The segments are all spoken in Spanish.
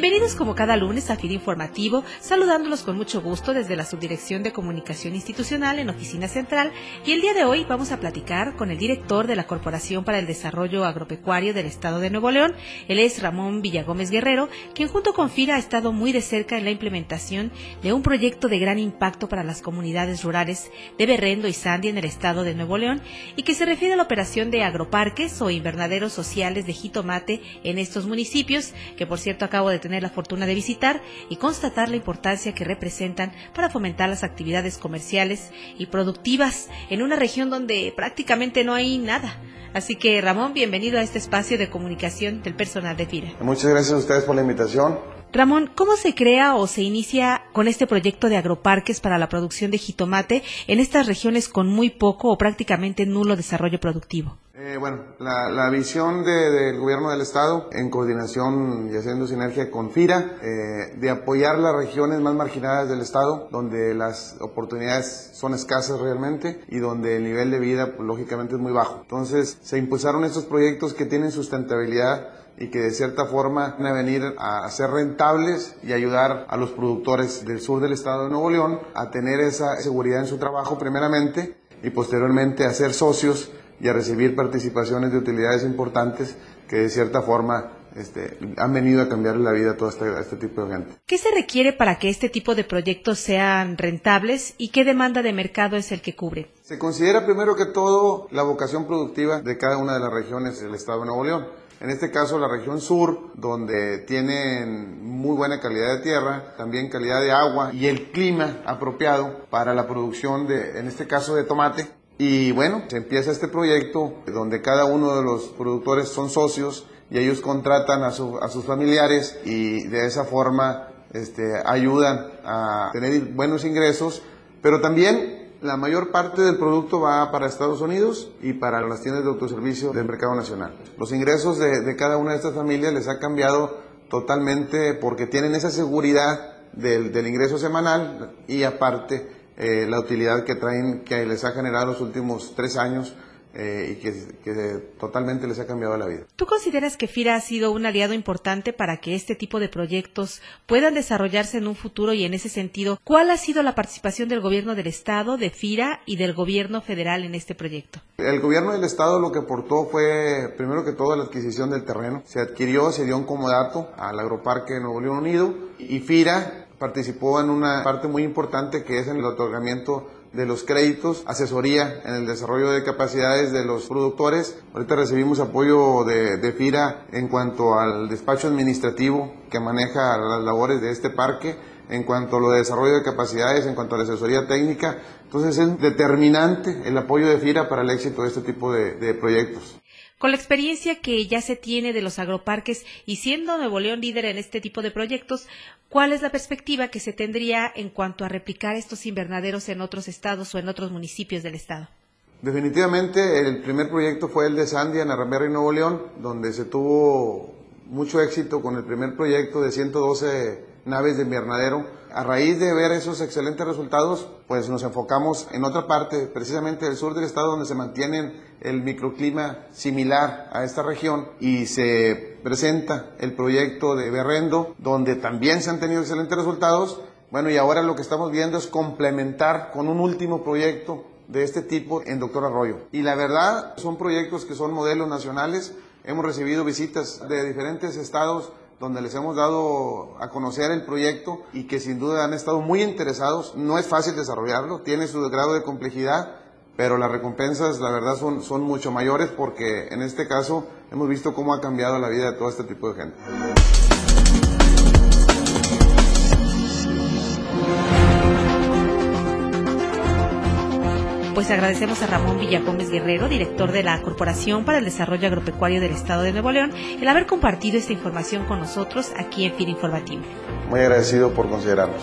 Bienvenidos como cada lunes a FIR Informativo, saludándolos con mucho gusto desde la Subdirección de Comunicación Institucional en Oficina Central. Y el día de hoy vamos a platicar con el director de la Corporación para el Desarrollo Agropecuario del Estado de Nuevo León, él es Ramón Villagómez Guerrero, quien junto con FIRA ha estado muy de cerca en la implementación de un proyecto de gran impacto para las comunidades rurales de Berrendo y Sandia en el Estado de Nuevo León y que se refiere a la operación de agroparques o invernaderos sociales de jitomate en estos municipios, que por cierto acabo de tener la fortuna de visitar y constatar la importancia que representan para fomentar las actividades comerciales y productivas en una región donde prácticamente no hay nada. Así que Ramón, bienvenido a este espacio de comunicación del personal de FIRA. Muchas gracias a ustedes por la invitación. Ramón, ¿cómo se crea o se inicia con este proyecto de agroparques para la producción de jitomate en estas regiones con muy poco o prácticamente nulo desarrollo productivo? Eh, bueno, la, visión del gobierno del estado, en coordinación y haciendo sinergia con FIRA, eh, de apoyar las regiones más marginadas del estado, donde las oportunidades son escasas realmente y donde el nivel de vida, pues, lógicamente, es muy bajo. Entonces, se impulsaron estos proyectos que tienen sustentabilidad y que de cierta forma van a venir a ser rentables y ayudar a los productores del sur del estado de Nuevo León a tener esa seguridad en su trabajo primeramente y posteriormente a ser socios y a recibir participaciones de utilidades importantes que de cierta forma este, han venido a cambiar la vida a todo este, este, tipo de gente. ¿Qué se requiere para que este tipo de proyectos sean rentables y qué demanda de mercado es el que cubre? Se considera primero que todo la vocación productiva de cada una de las regiones del Estado de Nuevo León. En este caso, la región sur, donde tienen muy buena calidad de tierra, también calidad de agua y el clima apropiado para la producción de, en este caso, de tomate, y bueno, se empieza este proyecto donde cada uno de los productores son socios y ellos contratan a, sus familiares y de esa forma este, ayudan a tener buenos ingresos, pero también la mayor parte del producto va para Estados Unidos y para las tiendas de autoservicio del mercado nacional. Los ingresos de, cada una de estas familias les ha cambiado totalmente porque tienen esa seguridad del, del ingreso semanal y aparte eh, la utilidad que traen, que les ha generado los últimos tres años eh, y que, totalmente les ha cambiado la vida. ¿Tú consideras que FIRA ha sido un aliado importante para que este tipo de proyectos puedan desarrollarse en un futuro y en ese sentido, cuál ha sido la participación del gobierno del Estado, de FIRA y del gobierno federal en este proyecto? El gobierno del Estado lo que aportó fue, primero que todo, la adquisición del terreno. Se adquirió, se dio un comodato al Agroparque Nuevo León Unido y FIRA participó en una parte muy importante que es en el otorgamiento de los créditos, asesoría en el desarrollo de capacidades de los productores. Ahorita recibimos apoyo de, FIRA en cuanto al despacho administrativo que maneja las labores de este parque, en cuanto a lo de desarrollo de capacidades, en cuanto a la asesoría técnica. Entonces es determinante el apoyo de FIRA para el éxito de este tipo de proyectos. Con la experiencia que ya se tiene de los agroparques y siendo Nuevo León líder en este tipo de proyectos, ¿cuál es la perspectiva que se tendría en cuanto a replicar estos invernaderos en otros estados o en otros municipios del estado? Definitivamente el primer proyecto fue el de Sandia en y Nuevo León, donde se tuvo mucho éxito con el primer proyecto de 112 naves de invernadero. A raíz de ver esos excelentes resultados, pues nos enfocamos en otra parte, precisamente del sur del estado, donde se mantienen el microclima similar a esta región y se presenta el proyecto de Berrendo, donde también se han tenido excelentes resultados. Bueno, y ahora lo que estamos viendo es complementar con un último proyecto de este tipo en Doctor Arroyo. Y la verdad, son proyectos que son modelos nacionales. Hemos recibido visitas de diferentes estados donde les hemos dado a conocer el proyecto y que sin duda han estado muy interesados. No es fácil desarrollarlo, tiene su grado de complejidad, pero las recompensas la verdad son, mucho mayores porque en este caso hemos visto cómo ha cambiado la vida de todo este tipo de gente. Pues agradecemos a Ramón Villagómez Guerrero, director de la Corporación para el Desarrollo Agropecuario del Estado de Nuevo León, el haber compartido esta información con nosotros aquí en FIR Informativo. Muy agradecido por considerarnos.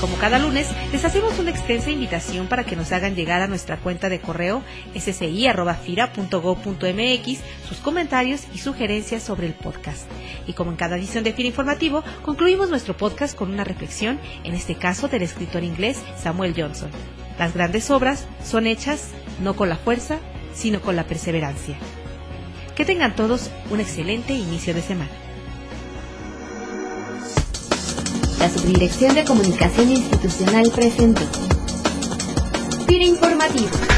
Como cada lunes, les hacemos una extensa invitación para que nos hagan llegar a nuestra cuenta de correo sci.fira.gov.mx sus comentarios y sugerencias sobre el podcast. Y como en cada edición de FIRA Informativo, concluimos nuestro podcast con una reflexión, en este caso del escritor inglés Samuel Johnson. Las grandes obras son hechas no con la fuerza, sino con la perseverancia. Que tengan todos un excelente inicio de semana. La Subdirección de Comunicación Institucional presentó. FIRA Informativo.